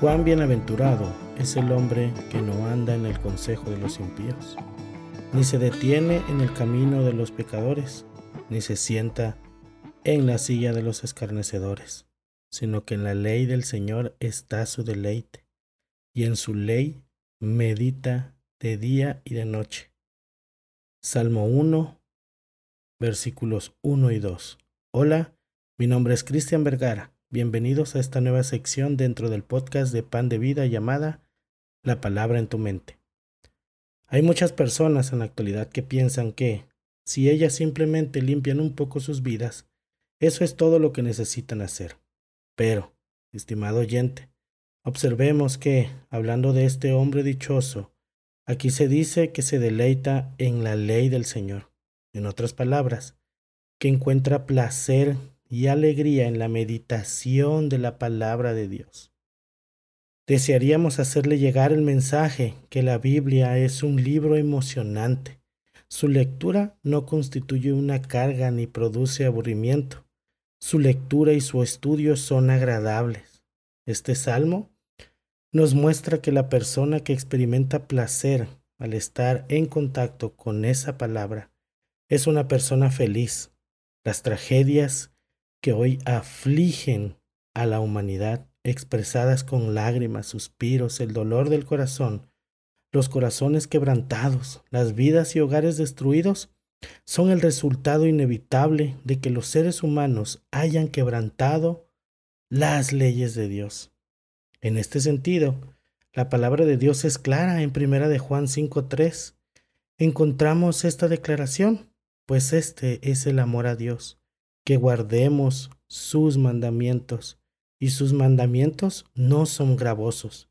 Cuán bienaventurado es el hombre que no anda en el consejo de los impíos, ni se detiene en el camino de los pecadores, ni se sienta en la silla de los escarnecedores, sino que en la ley del Señor está su deleite, y en su ley medita de día y de noche. Salmo 1, versículos 1 y 2. Hola, mi nombre es Cristian Vergara. Bienvenidos a esta nueva sección dentro del podcast de Pan de Vida llamada La Palabra en tu mente. Hay muchas personas en la actualidad que piensan que, si ellas simplemente limpian un poco sus vidas, eso es todo lo que necesitan hacer. Pero, estimado oyente, observemos que, hablando de este hombre dichoso, aquí se dice que se deleita en la ley del Señor. En otras palabras, que encuentra placer y alegría en la meditación de la palabra de Dios. Desearíamos hacerle llegar el mensaje que la Biblia es un libro emocionante. Su lectura no constituye una carga ni produce aburrimiento. Su lectura y su estudio son agradables. Este salmo nos muestra que la persona que experimenta placer al estar en contacto con esa palabra es una persona feliz. Las tragedias que hoy afligen a la humanidad, expresadas con lágrimas, suspiros, el dolor del corazón, los corazones quebrantados, las vidas y hogares destruidos, son el resultado inevitable de que los seres humanos hayan quebrantado las leyes de Dios. En este sentido, la palabra de Dios es clara en primera de Juan 5:3. Encontramos esta declaración, pues este es el amor a Dios, que guardemos sus mandamientos, y sus mandamientos no son gravosos.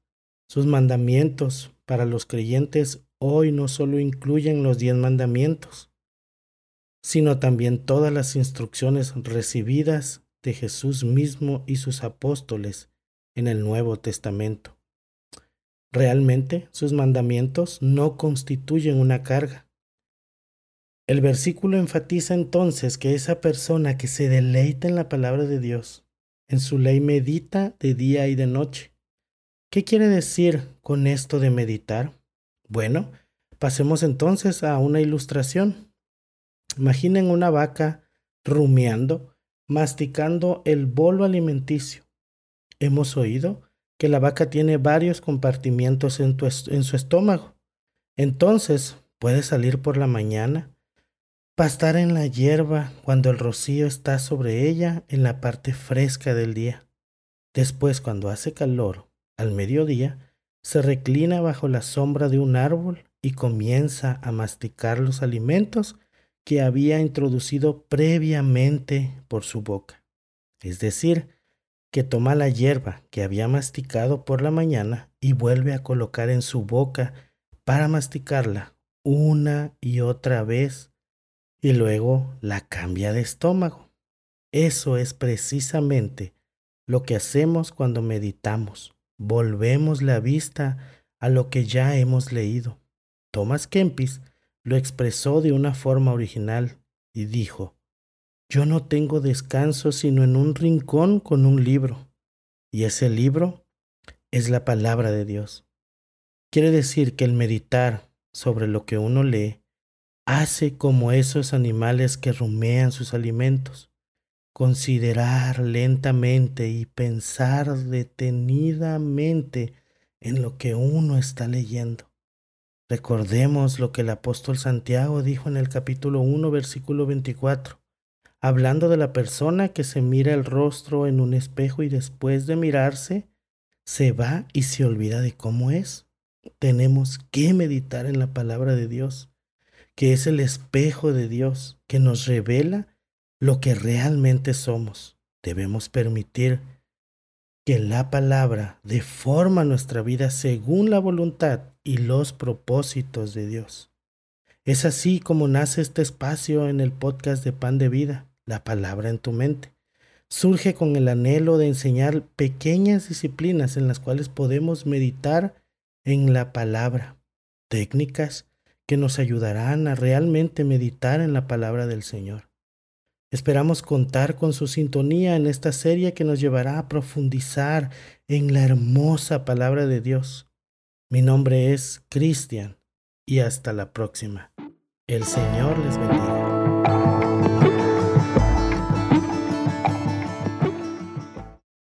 Sus mandamientos para los creyentes hoy no solo incluyen los diez mandamientos, sino también todas las instrucciones recibidas de Jesús mismo y sus apóstoles en el Nuevo Testamento. Realmente sus mandamientos no constituyen una carga, el versículo enfatiza entonces que esa persona que se deleita en la palabra de Dios, en su ley medita de día y de noche. ¿Qué quiere decir con esto de meditar? Bueno, pasemos entonces a una ilustración. Imaginen una vaca rumiando, masticando el bolo alimenticio. Hemos oído que la vaca tiene varios compartimientos en, en su estómago. Entonces, puede salir por la mañana, pastar en la hierba cuando el rocío está sobre ella en la parte fresca del día. Después, cuando hace calor, al mediodía, se reclina bajo la sombra de un árbol y comienza a masticar los alimentos que había introducido previamente por su boca. Es decir, que toma la hierba que había masticado por la mañana y vuelve a colocar en su boca para masticarla una y otra vez y luego la cambia de estómago. Eso es precisamente lo que hacemos cuando meditamos. Volvemos la vista a lo que ya hemos leído. Thomas Kempis lo expresó de una forma original y dijo, yo no tengo descanso sino en un rincón con un libro, y ese libro es la palabra de Dios. Quiere decir que el meditar sobre lo que uno lee hace como esos animales que rumean sus alimentos, considerar lentamente y pensar detenidamente en lo que uno está leyendo. Recordemos lo que el apóstol Santiago dijo en el capítulo 1, versículo 24, hablando de la persona que se mira el rostro en un espejo y después de mirarse, se va y se olvida de cómo es. Tenemos que meditar en la palabra de Dios que es el espejo de Dios, que nos revela lo que realmente somos. Debemos permitir que la palabra deforma nuestra vida según la voluntad y los propósitos de Dios. Es así como nace este espacio en el podcast de Pan de Vida, la palabra en tu mente. Surge con el anhelo de enseñar pequeñas disciplinas en las cuales podemos meditar en la palabra, técnicas que nos ayudarán a realmente meditar en la palabra del Señor. Esperamos contar con su sintonía en esta serie que nos llevará a profundizar en la hermosa palabra de Dios. Mi nombre es Cristian y hasta la próxima. El Señor les bendiga.